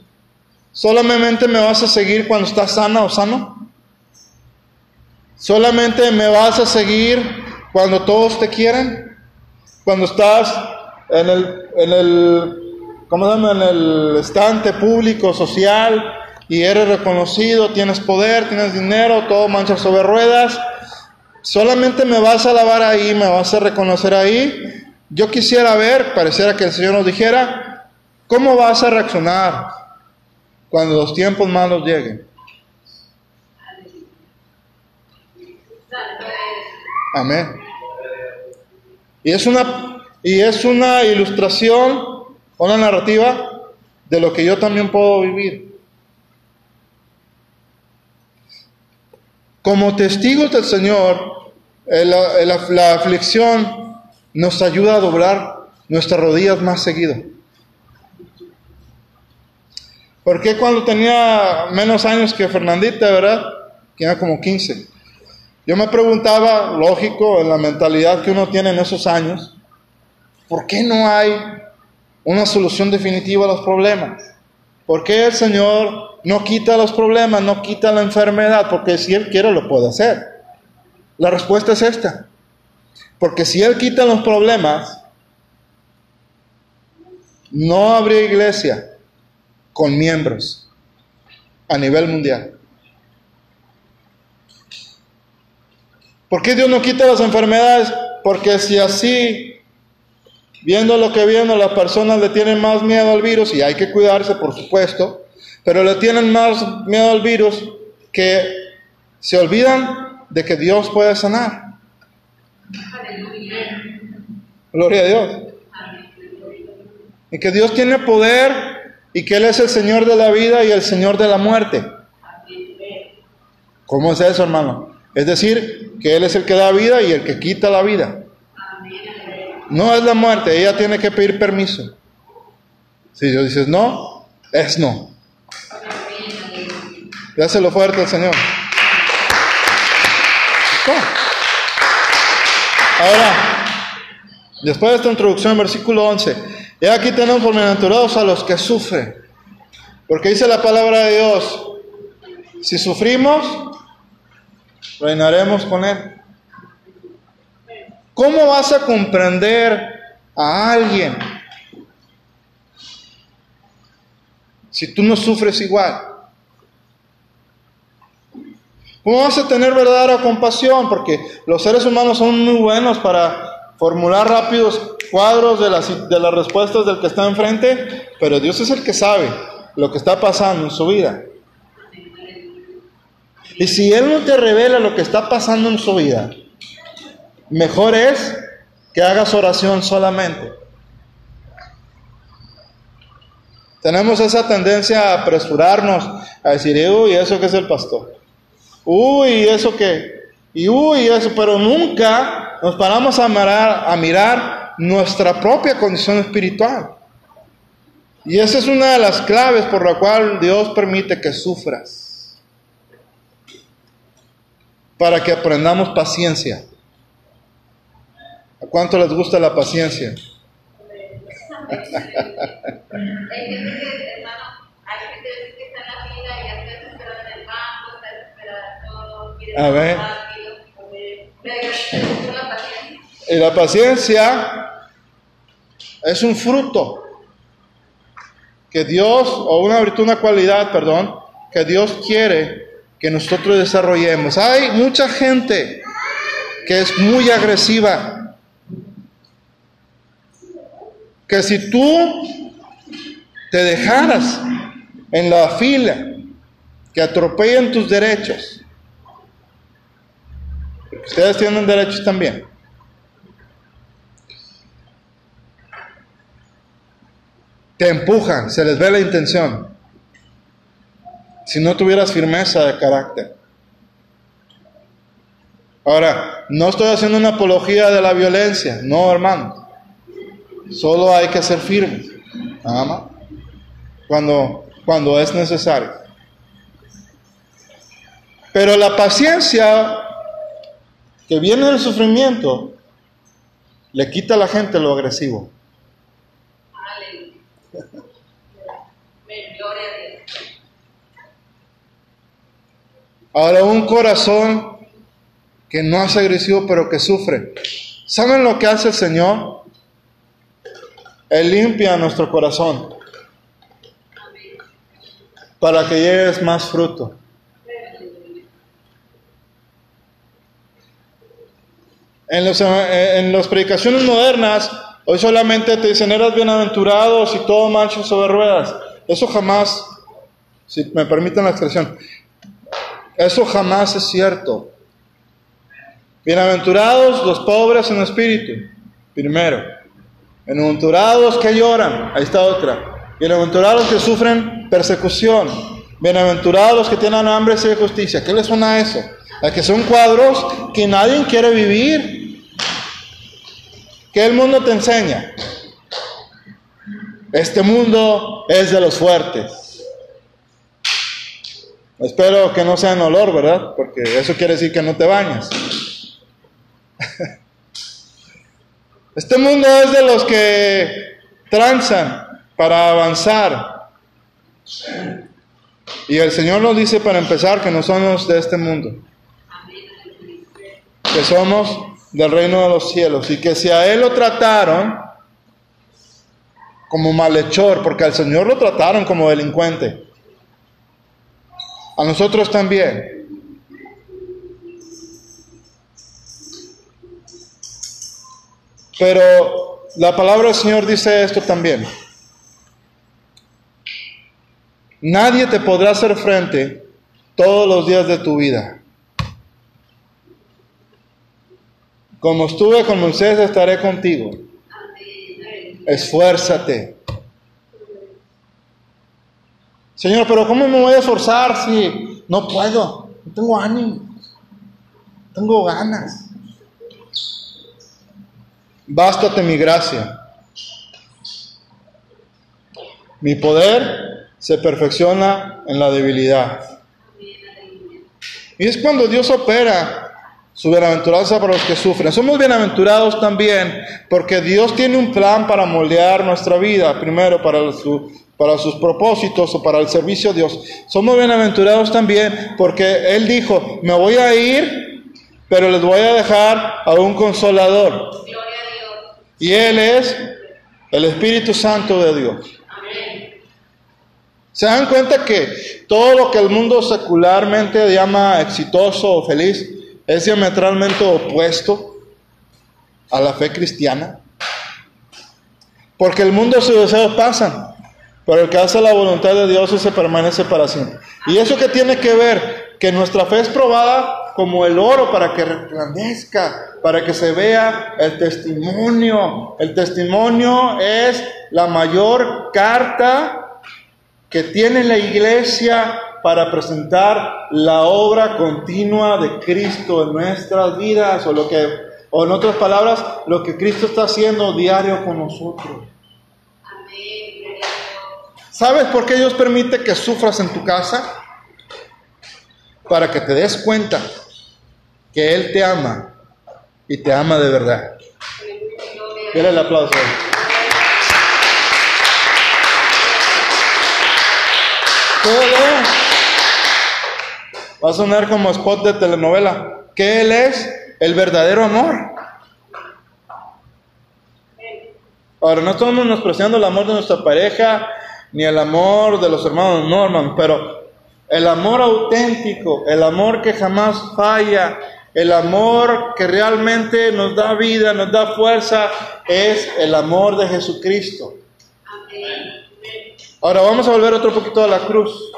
¿Solamente me vas a seguir cuando estás sana o sano? Solamente me vas a seguir cuando todos te quieren. Cuando estás en el, en el, ¿cómo se llama? En el estante público, social, y eres reconocido, tienes poder, tienes dinero, todo mancha sobre ruedas. Solamente me vas a alabar ahí, me vas a reconocer ahí. Yo quisiera ver, pareciera que el Señor nos dijera, ¿cómo vas a reaccionar cuando los tiempos malos lleguen? Amén. Y es una, y es una ilustración, una narrativa de lo que yo también puedo vivir. Como testigos del Señor, la, aflicción nos ayuda a doblar nuestras rodillas más seguido. Porque cuando tenía menos años que Fernandita, verdad? Que como 15. Yo me preguntaba, lógico, en la mentalidad que uno tiene en esos años, ¿por qué no hay una solución definitiva a los problemas? ¿Por qué el Señor no quita los problemas, no quita la enfermedad? Porque si Él quiere lo puede hacer. La respuesta es esta. Porque si Él quita los problemas, no habría iglesia con miembros a nivel mundial. ¿Por qué Dios no quita las enfermedades? Porque si así, viendo lo que viendo, las personas le tienen más miedo al virus, y hay que cuidarse, por supuesto, pero le tienen más miedo al virus que se olvidan de que Dios puede sanar. Gloria a Dios. Y que Dios tiene poder y que Él es el Señor de la vida y el Señor de la muerte. ¿Cómo es eso, hermano? Es decir, que Él es el que da vida y el que quita la vida. No es la muerte, ella tiene que pedir permiso. Si Dios dice no, es no. Dáselo fuerte al Señor. Ahora, después de esta introducción, versículo 11, y aquí tenemos por bienaventurados a los que sufren. Porque dice la palabra de Dios, si sufrimos, reinaremos con Él. ¿Cómo vas a comprender a alguien si tú no sufres igual? ¿Cómo vas a tener verdadera compasión? Porque los seres humanos son muy buenos para formular rápidos cuadros de las, de las respuestas del que está enfrente, pero Dios es el que sabe lo que está pasando en su vida. Y si Él no te revela lo que está pasando en su vida, mejor es que hagas oración solamente. Tenemos esa tendencia a apresurarnos, a decir, uy, eso que es el pastor. Uy, eso que. Y uy, eso, pero nunca nos paramos a mirar, a mirar nuestra propia condición espiritual. Y esa es una de las claves por la cual Dios permite que sufras. Para que aprendamos paciencia. ¿A cuánto les gusta la paciencia? A ver. Y la paciencia es un fruto que Dios, o una virtud, una cualidad, perdón, que Dios quiere que nosotros desarrollemos. Hay mucha gente que es muy agresiva, que si tú te dejaras en la fila, que atropellen tus derechos, ustedes tienen derechos también, te empujan, se les ve la intención. Si no tuvieras firmeza de carácter. Ahora, no estoy haciendo una apología de la violencia, no hermano. Solo hay que ser firmes, nada más. Cuando, cuando es necesario. Pero la paciencia que viene del sufrimiento le quita a la gente lo agresivo. Ahora un corazón que no hace agresivo pero que sufre. ¿Saben lo que hace el Señor? Él limpia nuestro corazón para que llegues más fruto. En, los, en las predicaciones modernas, hoy solamente te dicen, eras bienaventurado si todo marcha sobre ruedas. Eso jamás, si me permiten la expresión, eso jamás es cierto. Bienaventurados los pobres en espíritu, primero. Bienaventurados que lloran, ahí está otra. Bienaventurados que sufren persecución. Bienaventurados que tienen hambre y justicia. ¿Qué le suena a eso? A que son cuadros que nadie quiere vivir. ¿Qué el mundo te enseña? Este mundo es de los fuertes. Espero que no sea en olor, ¿verdad? Porque eso quiere decir que no te bañas. Este mundo es de los que transan para avanzar. Y el Señor nos dice para empezar que no somos de este mundo. Que somos del reino de los cielos. Y que si a Él lo trataron como malhechor, porque al Señor lo trataron como delincuente a nosotros también. Pero la palabra del Señor dice esto también. Nadie te podrá hacer frente todos los días de tu vida. Como estuve con Moisés, estaré contigo. Esfuérzate. Señor, pero ¿cómo me voy a esforzar si no puedo? No tengo ánimo, tengo ganas. Bástate mi gracia. Mi poder se perfecciona en la debilidad. Y es cuando Dios opera su bienaventuranza para los que sufren. Somos bienaventurados también porque Dios tiene un plan para moldear nuestra vida, primero para, para sus propósitos o para el servicio a Dios. Somos bienaventurados también porque Él dijo, me voy a ir, pero les voy a dejar a un consolador. Y Él es el Espíritu Santo de Dios. ¿Se dan cuenta que todo lo que el mundo secularmente llama exitoso o feliz es diametralmente opuesto a la fe cristiana? Porque el mundo sus deseos pasan, pero el que hace la voluntad de Dios se permanece para siempre. ¿Y eso qué tiene que ver? Que nuestra fe es probada como el oro para que resplandezca, para que se vea el testimonio. El testimonio es la mayor carta que tiene la iglesia para presentar la obra continua de Cristo en nuestras vidas, o o en otras palabras, lo que Cristo está haciendo diario con nosotros. ¿Sabes por qué Dios permite que sufras en tu casa? Para que te des cuenta que Él te ama y te ama de verdad. Dile el aplauso. Va a sonar como spot de telenovela. Que Él es el verdadero amor. Ahora, no estamos menospreciando el amor de nuestra pareja, ni el amor de los hermanos Norman, pero el amor auténtico, el amor que jamás falla, el amor que realmente nos da vida, nos da fuerza, es el amor de Jesucristo. Ahora vamos a volver otro poquito a la cruz.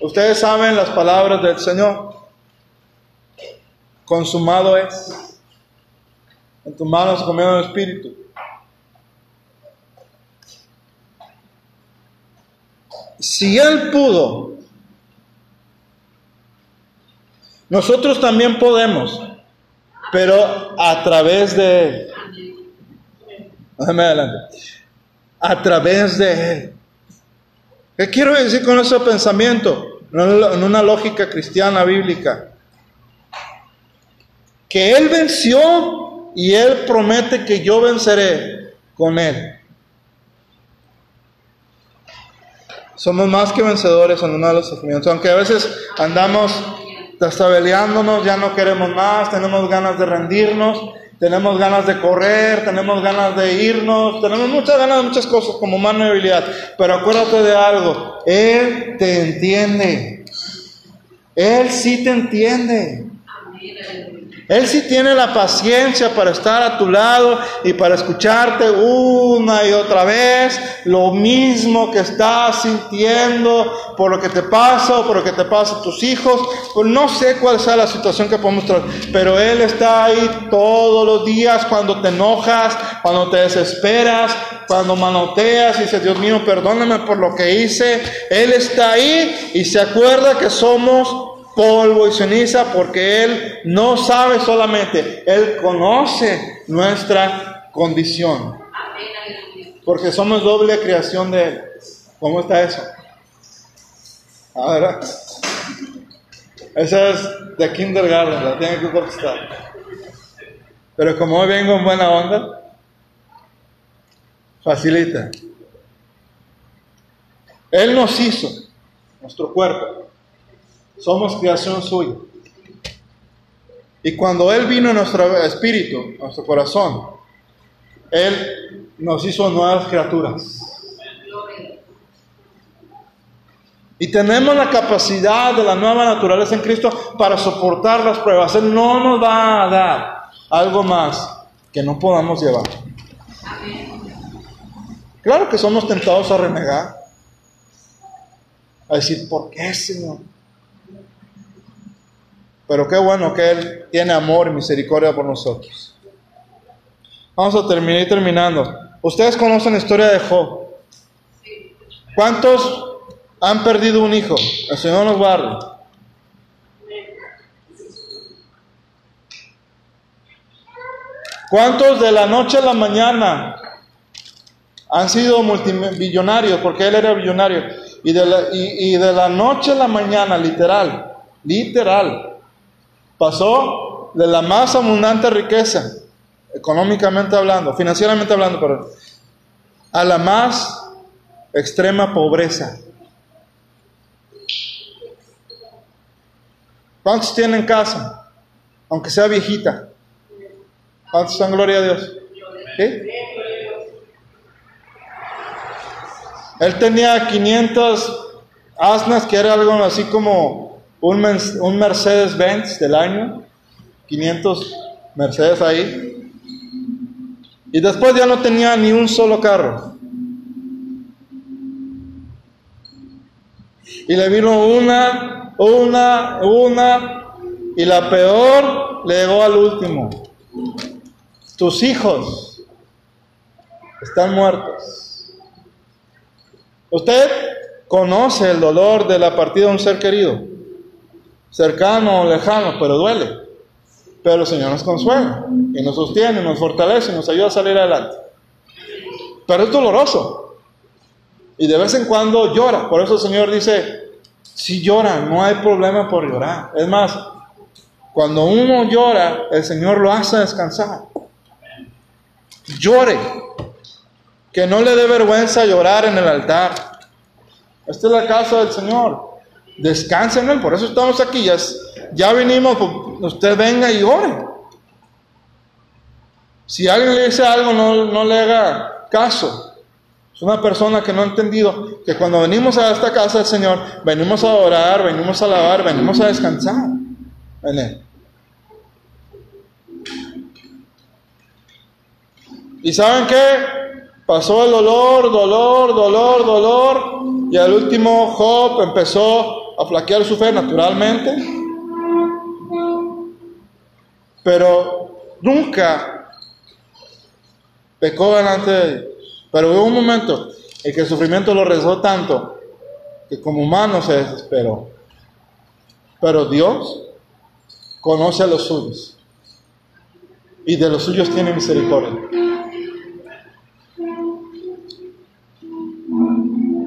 Ustedes saben las palabras del Señor. Consumado es. En tus manos comió el Espíritu. Si Él pudo, nosotros también podemos, pero a través de Él. Déjame adelante. A través de Él. ¿Qué quiero decir con ese pensamiento? En una lógica cristiana bíblica. Que Él venció y Él promete que yo venceré con Él. Somos más que vencedores en uno de los sufrimientos, aunque a veces andamos destabeleándonos, ya no queremos más, tenemos ganas de rendirnos, tenemos ganas de correr, tenemos ganas de irnos, tenemos muchas ganas de muchas cosas como mano y habilidad. Pero acuérdate de algo, Él te entiende. Él sí te entiende. Él sí tiene la paciencia para estar a tu lado y para escucharte una y otra vez lo mismo que estás sintiendo por lo que te pasa o por lo que te pasa a tus hijos. Pues no sé cuál sea la situación que podemos traer, pero Él está ahí todos los días cuando te enojas, cuando te desesperas, cuando manoteas y dices, Dios mío, perdóname por lo que hice. Él está ahí y se acuerda que somos polvo y ceniza porque Él no sabe solamente, Él conoce nuestra condición. Porque somos doble creación de Él. ¿Cómo está eso? Ahora, esa es de kindergarten, la tiene que contestar. Pero como hoy vengo en buena onda, facilita. Él nos hizo, nuestro cuerpo, somos creación suya. Y cuando Él vino en nuestro espíritu, en nuestro corazón, Él nos hizo nuevas criaturas. Y tenemos la capacidad de la nueva naturaleza en Cristo para soportar las pruebas. Él no nos va a dar algo más que no podamos llevar. Claro que somos tentados a renegar. A decir, ¿por qué, Señor? Pero qué bueno que Él tiene amor y misericordia por nosotros. Vamos a terminar terminando. Ustedes conocen la historia de Job. ¿Cuántos han perdido un hijo? El Señor nos guarde. ¿Cuántos de la noche a la mañana han sido multimillonarios? Porque él era billonario. Y de, la, y, y de la noche a la mañana, literal, literal, pasó de la más abundante riqueza, económicamente hablando, financieramente hablando, perdón, a la más extrema pobreza. ¿Cuántos tienen casa? Aunque sea viejita. ¿Cuántos están gloria a Dios? Él tenía 500 asnas, que era algo así como un, un Mercedes-Benz del año. 500 Mercedes ahí. Y después ya no tenía ni un solo carro. Y le vino una, una, una, y la peor le llegó al último. Tus hijos están muertos. Usted conoce el dolor de la partida de un ser querido, cercano o lejano, pero duele. Pero el Señor nos consuela y nos sostiene, nos fortalece, nos ayuda a salir adelante. Pero es doloroso. Y de vez en cuando llora. Por eso el Señor dice, si llora, no hay problema por llorar. Es más, cuando uno llora, el Señor lo hace descansar. Llore. Que no le dé vergüenza llorar en el altar. Esta es la casa del Señor. Descanse en Él. Por eso estamos aquí. Ya, ya vinimos. Pues, usted venga y ore. Si alguien le dice algo, no, no le haga caso. Es una persona que no ha entendido que cuando venimos a esta casa del Señor, venimos a orar, venimos a alabar, venimos a descansar en. ¿Y saben qué? Pasó el dolor, dolor, dolor, dolor, y al último Job empezó a flaquear su fe naturalmente, pero nunca pecó delante de Dios. Pero hubo un momento en que el sufrimiento lo rezó tanto que como humano se desesperó. Pero Dios conoce a los suyos y de los suyos tiene misericordia.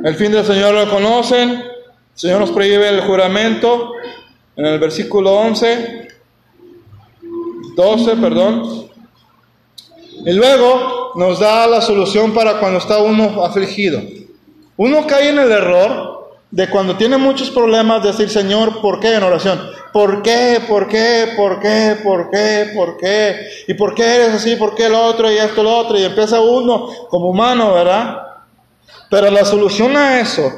El fin del Señor lo conocen. El Señor nos prohíbe el juramento en el versículo 11, 12, perdón. Y luego nos da la solución para cuando está uno afligido. Uno cae en el error de cuando tiene muchos problemas decir, Señor, ¿por qué en oración? ¿Por qué? ¿Por qué? ¿Por qué? ¿Por qué? ¿Por qué? ¿Y por qué eres así? ¿Por qué lo otro? Y esto, lo otro. Y empieza uno como humano, ¿verdad? Pero la solución a eso,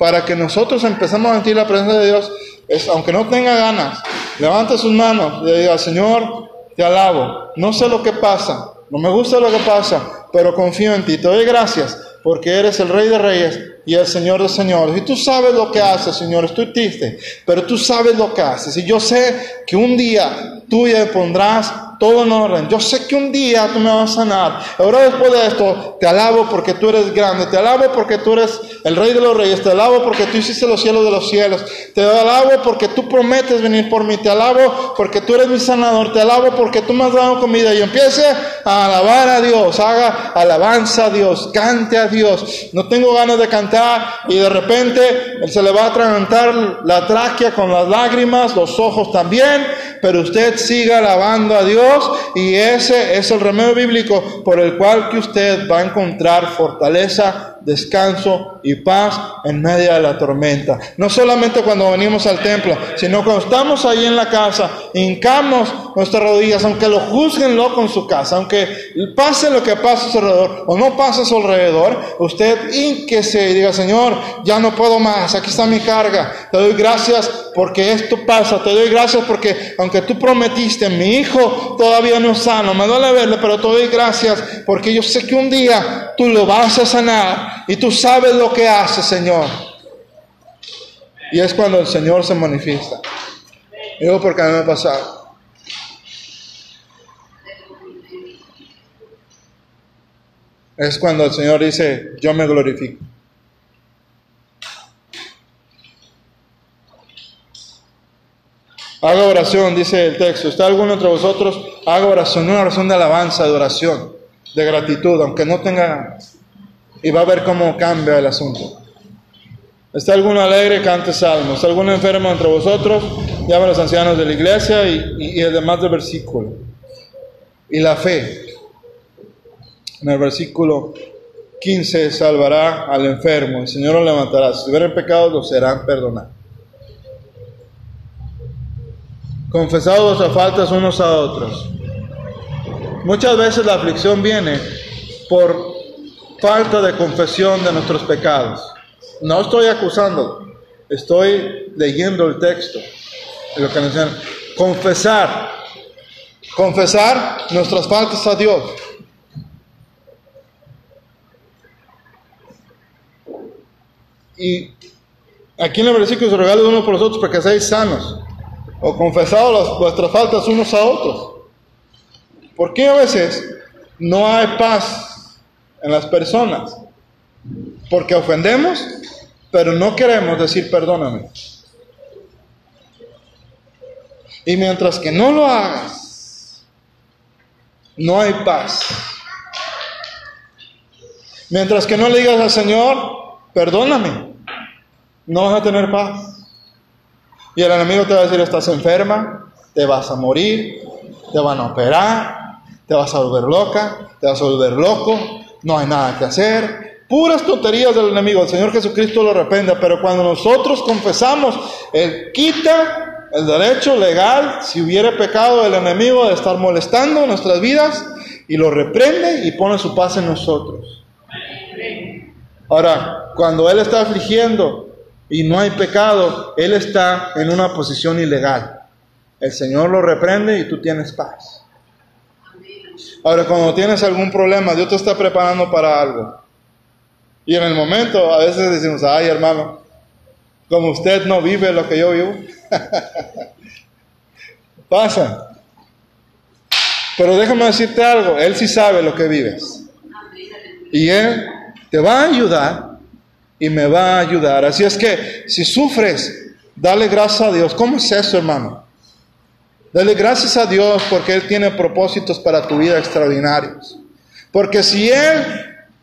para que nosotros empecemos a sentir la presencia de Dios, es, aunque no tenga ganas, levante sus manos y diga, Señor, te alabo. No sé lo que pasa, no me gusta lo que pasa, pero confío en ti. Te doy gracias porque eres el Rey de Reyes y el Señor de Señores. Y tú sabes lo que haces, Señor. Estoy triste, pero tú sabes lo que haces. Y yo sé que un día tú ya pondrás todo en orden. Yo sé que un día tú me vas a sanar. Ahora después de esto, te alabo porque tú eres grande. Te alabo porque tú eres el rey de los reyes. Te alabo porque tú hiciste los cielos de los cielos. Te alabo porque tú prometes venir por mí. Te alabo porque tú eres mi sanador. Te alabo porque tú me has dado comida. Y empiece a alabar a Dios. Haga alabanza a Dios. Cante a Dios. No tengo ganas de cantar y de repente se le va a atragantar la tráquea con las lágrimas, los ojos también. Pero usted siga alabando a Dios y ese es el remedio bíblico por el cual que usted va a encontrar fortaleza, descanso y paz en medio de la tormenta. No solamente cuando venimos al templo, sino cuando estamos ahí en la casa, hincamos nuestras rodillas, aunque lo juzguen loco en su casa, aunque pase lo que pase a su alrededor o no pase a su alrededor, usted hinquese y diga, Señor, ya no puedo más, aquí está mi carga, te doy gracias porque esto pasa, te doy gracias porque aunque tú prometiste, mi hijo todavía no es sano, me duele verle, pero te doy gracias porque yo sé que un día tú lo vas a sanar y tú sabes lo que hace, Señor. Y es cuando el Señor se manifiesta. Digo porque a mí me ha pasado. Es cuando el Señor dice, yo me glorifico. Haga oración, dice el texto. ¿Está alguno entre vosotros? Haga oración, una oración de alabanza, de oración, de gratitud, aunque no tenga... Y va a ver cómo cambia el asunto. ¿Está alguno alegre? Cante salmos. ¿Está alguno enfermo entre vosotros? Llame a los ancianos de la iglesia y, y, el demás del versículo. Y la fe. En el versículo 15 salvará al enfermo. El Señor lo levantará. Si hubieran pecado, lo serán perdonados. Confesados vuestras faltas unos a otros. Muchas veces la aflicción viene por falta de confesión de nuestros pecados. No estoy acusando, estoy leyendo el texto. Lo que nos confesar, confesar nuestras faltas a Dios. Y aquí en el versículo se regala uno por los otros para que seáis sanos. O confesado vuestras faltas unos a otros. ¿Por qué a veces no hay paz en las personas? Porque ofendemos pero no queremos decir perdóname. Y mientras que no lo hagas, no hay paz. Mientras que no le digas al Señor, perdóname, no vas a tener paz. Y el enemigo te va a decir, estás enferma, te vas a morir, te van a operar, te vas a volver loca, te vas a volver loco, no hay nada que hacer, puras tonterías del enemigo. El Señor Jesucristo lo reprenda, pero cuando nosotros confesamos, Él quita el derecho legal, si hubiera pecado del enemigo de estar molestando nuestras vidas, y lo reprende y pone su paz en nosotros. Ahora, cuando Él está afligiendo y no hay pecado, Él está en una posición ilegal. El Señor lo reprende y tú tienes paz. Ahora, cuando tienes algún problema, Dios te está preparando para algo. Y en el momento a veces decimos, ay hermano, como usted no vive lo que yo vivo, pasa. Pero déjame decirte algo, Él sí sabe lo que vives. Y Él te va a ayudar y me va a ayudar. Así es que si sufres, dale gracias a Dios. ¿Cómo es eso, hermano? Dale gracias a Dios porque Él tiene propósitos para tu vida extraordinarios. Porque si Él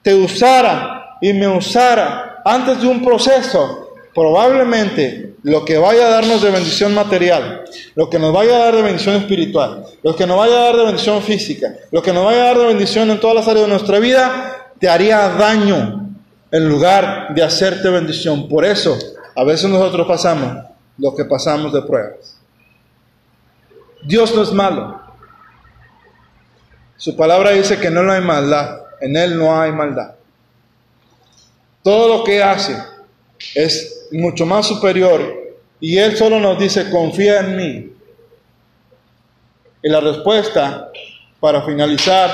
te usara y me usara antes de un proceso, probablemente lo que vaya a darnos de bendición material, lo que nos vaya a dar de bendición espiritual, lo que nos vaya a dar de bendición física, lo que nos vaya a dar de bendición en todas las áreas de nuestra vida, te haría daño en lugar de hacerte bendición. Por eso, a veces nosotros pasamos lo que pasamos de pruebas. Dios no es malo. Su palabra dice que no hay maldad. En Él no hay maldad. Todo lo que hace es mucho más superior y Él solo nos dice, confía en mí. Y la respuesta, para finalizar,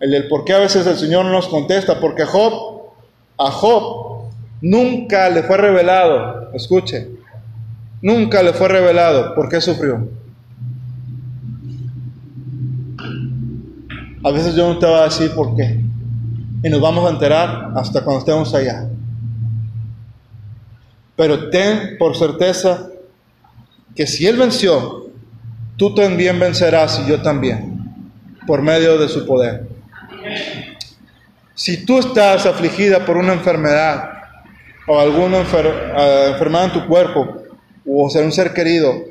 el por qué a veces el Señor no nos contesta, porque Job, a Job nunca le fue revelado, escuche, nunca le fue revelado por qué sufrió. A veces yo no te voy a decir por qué y nos vamos a enterar hasta cuando estemos allá. Pero ten por certeza que si Él venció, tú también vencerás y yo también, por medio de su poder. Si tú estás afligida por una enfermedad o alguna eh, enfermedad en tu cuerpo o ser un ser querido,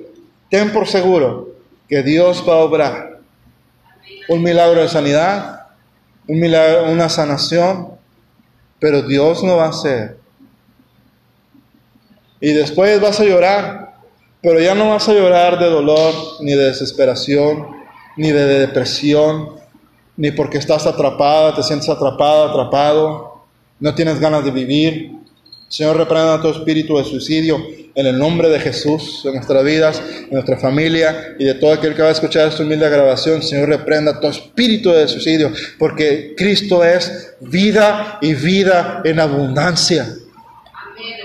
ten por seguro que Dios va a obrar un milagro de sanidad, un milagro, una sanación, pero Dios no va a hacer. Y después vas a llorar, pero ya no vas a llorar de dolor, ni de desesperación, ni de depresión, ni porque estás atrapada, te sientes atrapada, atrapado, no tienes ganas de vivir. Señor, reprenda tu espíritu de suicidio en el nombre de Jesús, en nuestras vidas, en nuestra familia y de todo aquel que va a escuchar esta humilde grabación. Señor, reprenda tu espíritu de suicidio, porque Cristo es vida y vida en abundancia.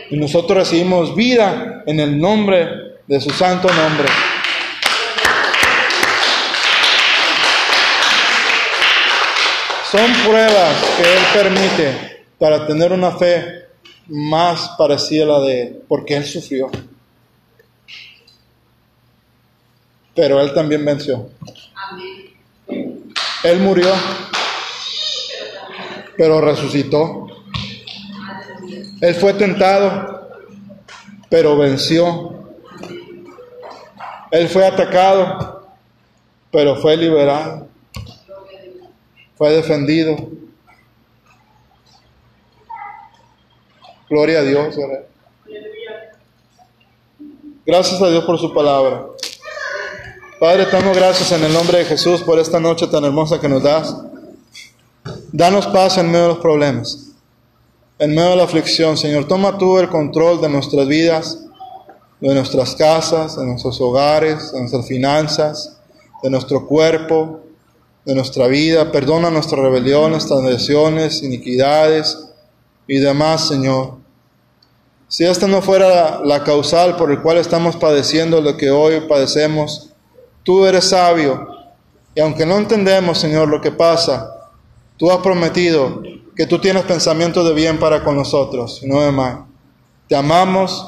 Y nosotros recibimos vida en el nombre de su santo nombre. Son pruebas que Él permite para tener una fe más parecida a la de Él, porque Él sufrió. Pero Él también venció. Él murió, pero resucitó. Él fue tentado, pero venció. Él fue atacado, pero fue liberado. Fue defendido. Gloria a Dios. Gracias a Dios por su palabra. Padre, damos gracias en el nombre de Jesús por esta noche tan hermosa que nos das. Danos paz en medio de los problemas, en medio de la aflicción. Señor, toma tú el control de nuestras vidas, de nuestras casas, de nuestros hogares, de nuestras finanzas, de nuestro cuerpo, de nuestra vida. Perdona nuestras rebeliones, transgresiones, iniquidades y demás, Señor. Si esta no fuera la causal por el cual estamos padeciendo lo que hoy padecemos, Tú eres sabio y aunque no entendemos, Señor, lo que pasa, tú has prometido que tú tienes pensamientos de bien para con nosotros, no de mal. Te amamos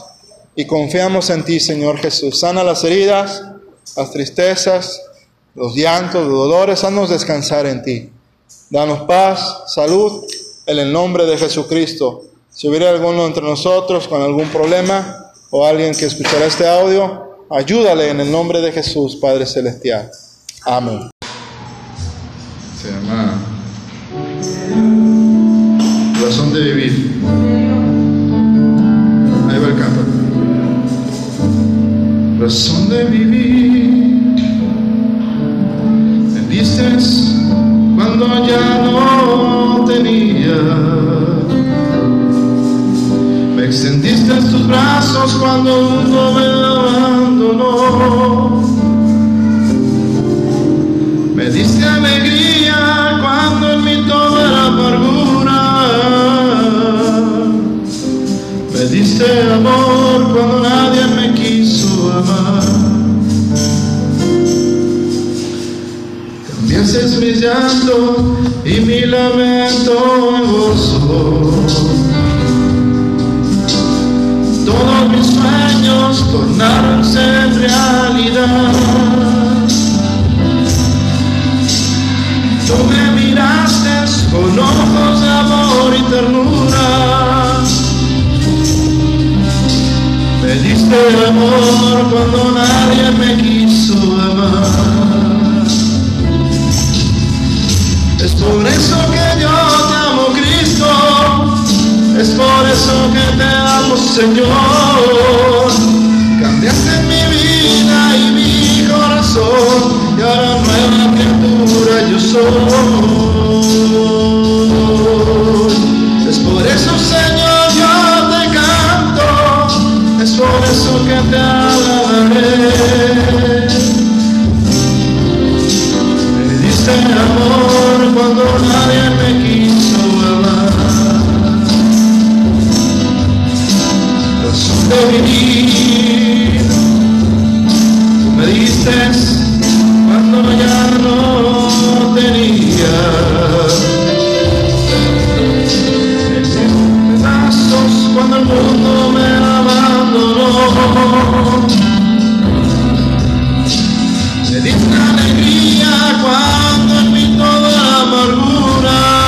y confiamos en ti, Señor Jesús. Sana las heridas, las tristezas, los llantos, los dolores, haznos descansar en ti. Danos paz, salud, en el nombre de Jesucristo. Si hubiera alguno entre nosotros con algún problema o alguien que escuchará este audio, Ayúdale en el nombre de Jesús, Padre Celestial. Amén. Se llama Razón de Vivir. Ahí va el canto. Razón de vivir. Me dices cuando ya no tenía brazos cuando uno me abandonó. Me diste alegría cuando en mí toda la amargura. Me diste amor cuando nadie me quiso amar. Cambiaste mi llanto y mi lamento en sueños tornaronse en realidad. Tú me miraste con ojos de amor y ternura. Me diste amor cuando nadie me quiso amar. Es por eso que yo te amo, Cristo es por eso que te amo, Señor. Vida y mi corazón, y ahora nueva criatura yo soy. Es por eso, Señor, yo te canto. Es por eso que te alabaré. Me diste amor cuando nadie me quiso de vivir. Me cuando ya no tenía. En pedazos cuando el mundo me abandonó. Me diste alegría cuando en mí toda amargura.